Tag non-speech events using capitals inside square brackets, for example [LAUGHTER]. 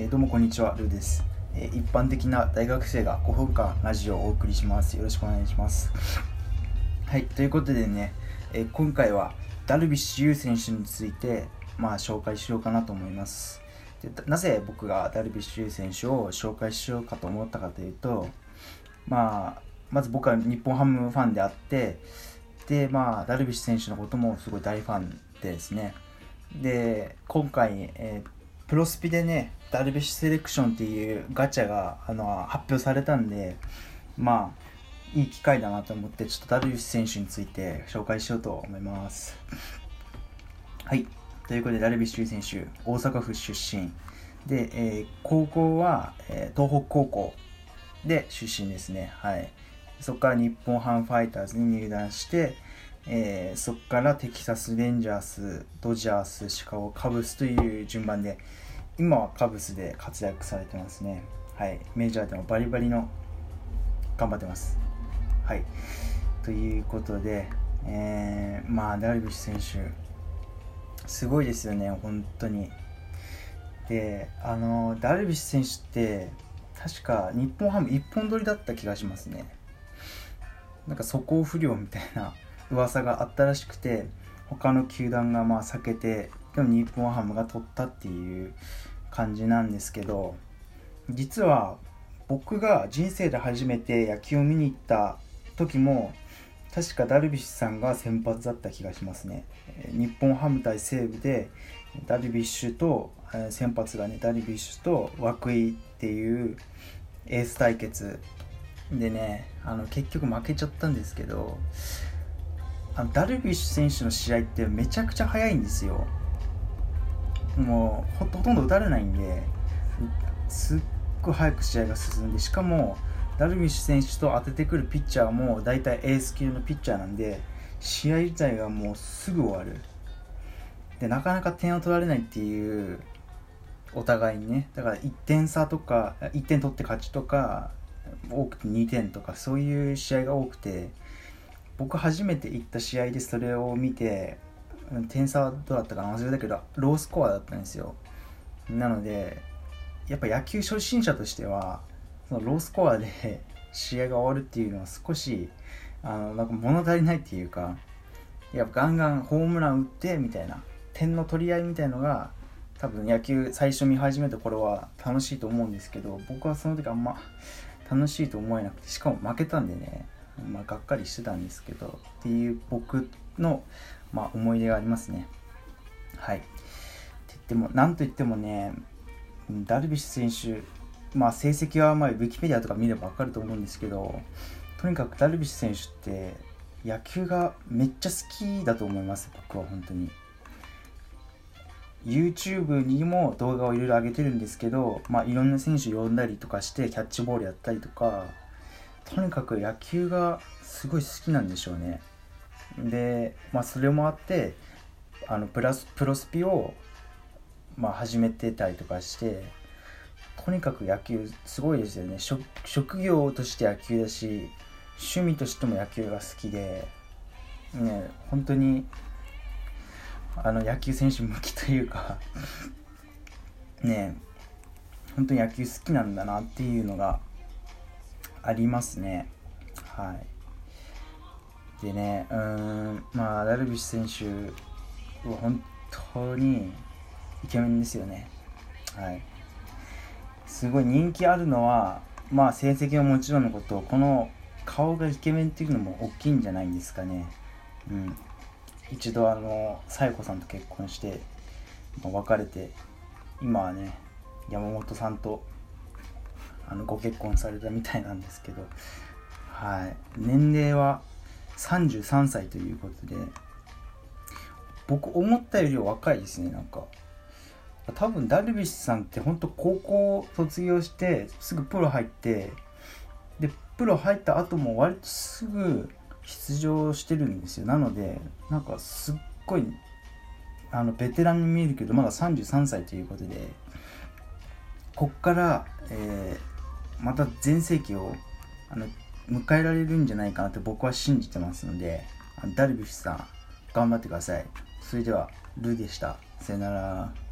えー、どうもこんにちは、ルーです、えー、一般的な大学生が5分間ラジオをお送りします。よろしくお願いします。はい、ということでね、えー、今回はダルビッシュ有選手について、まあ、紹介しようかなと思います。でなぜ僕がダルビッシュ有選手を紹介しようかと思ったかというと、まあ、まず僕は日本ハムファンであって、で、まあ、ダルビッシュ選手のこともすごい大ファンでですね、で、今回、えープロスピでね、ダルビッシュセレクションっていうガチャがあの発表されたんで、まあ、いい機会だなと思って、ちょっとダルビッシュ選手について紹介しようと思います。はい。ということで、ダルビッシュ選手、大阪府出身。で、えー、高校は、えー、東北高校で出身ですね。はい。そこから日本ハムファイターズに入団して、えー、そこからテキサス・レンジャース、ドジャース、シカゴ、カブスという順番で、今はカブスで活躍されてますね。はい。メジャーでもバリバリの頑張ってます。はい。ということで、えー、まあ、ダルビッシュ選手、すごいですよね、本当に。で、あの、ダルビッシュ選手って、確か日本ハム一本取りだった気がしますね。なんか素行不良みたいな噂があったらしくて他の球団がまあ避けてでも日本ハムが取ったっていう感じなんですけど実は僕が人生で初めて野球を見に行った時も確かダルビッシュさんが先発だった気がしますね。日本ハム対西武でダルビッシュと先発がねダルビッシュと涌井っていうエース対決でねあの結局負けちゃったんですけどあのダルビッシュ選手の試合ってめちゃくちゃ速いんですよ。もうほとんど打たれないんですっごい早く試合が進んでしかもダルビッシュ選手と当ててくるピッチャーも大体エース級のピッチャーなんで試合自体がもうすぐ終わる。でなかなか点を取られないっていうお互いにねだから1点差とか1点取って勝ちとか多くて2点とかそういう試合が多くて僕初めて行った試合でそれを見て点差はどうだったかな忘れたけどロースコアだったんですよ。なのでやっぱ野球初心者としてはそのロースコアで [LAUGHS] 試合が終わるっていうのは少しあのなんか物足りないっていうかやっぱガンガンホームラン打ってみたいな点の取り合いみたいのが多分野球最初見始めた頃は楽しいと思うんですけど僕はその時あんま楽しいと思えなくてしかも負けたんでねまあ、がっかりしてたんですけどっていう僕の、まあ、思い出がありますね。はい。って言っても、なんといってもね、ダルビッシュ選手、まあ、成績はまあウィキペディアとか見れば分かると思うんですけど、とにかくダルビッシュ選手って野球がめっちゃ好きだと思います、僕は本当に。YouTube にも動画をいろいろ上げてるんですけど、まあ、いろんな選手呼んだりとかしてキャッチボールやったりとかとにかく野球がすごい好きなんでしょうね。で、まあ、それもあってあのプラスプロスピを、まあ、始めてたりとかしてとにかく野球すごいですよね。職業として野球だし趣味としても野球が好きでね本当にあの野球選手向きというか [LAUGHS] ね本当に野球好きなんだなっていうのがありますね。はい。でね、うん、まあ、ダルビッシュ選手は本当にイケメンですよね。はい。すごい人気あるのは、まあ、成績はもちろんのこと、この顔がイケメンっていうのも大きいんじゃないんですかね。うん。一度、あの、さや子さんと結婚して、まあ、別れて、今はね、山本さんとあのご結婚されたみたいなんですけど、はい、年齢は33歳ということで僕思ったより若いですねなんか。多分ダルビッシュさんって本当高校卒業してすぐプロ入ってでプロ入った後も割とすぐ出場してるんですよ。なのでなんかすっごいあのベテランに見えるけどまだ33歳ということでこっから、えー、また全盛期をあの迎えられるんじゃないかなと僕は信じてますのでダルビッシュさん頑張ってください。それではルーでした。さよなら。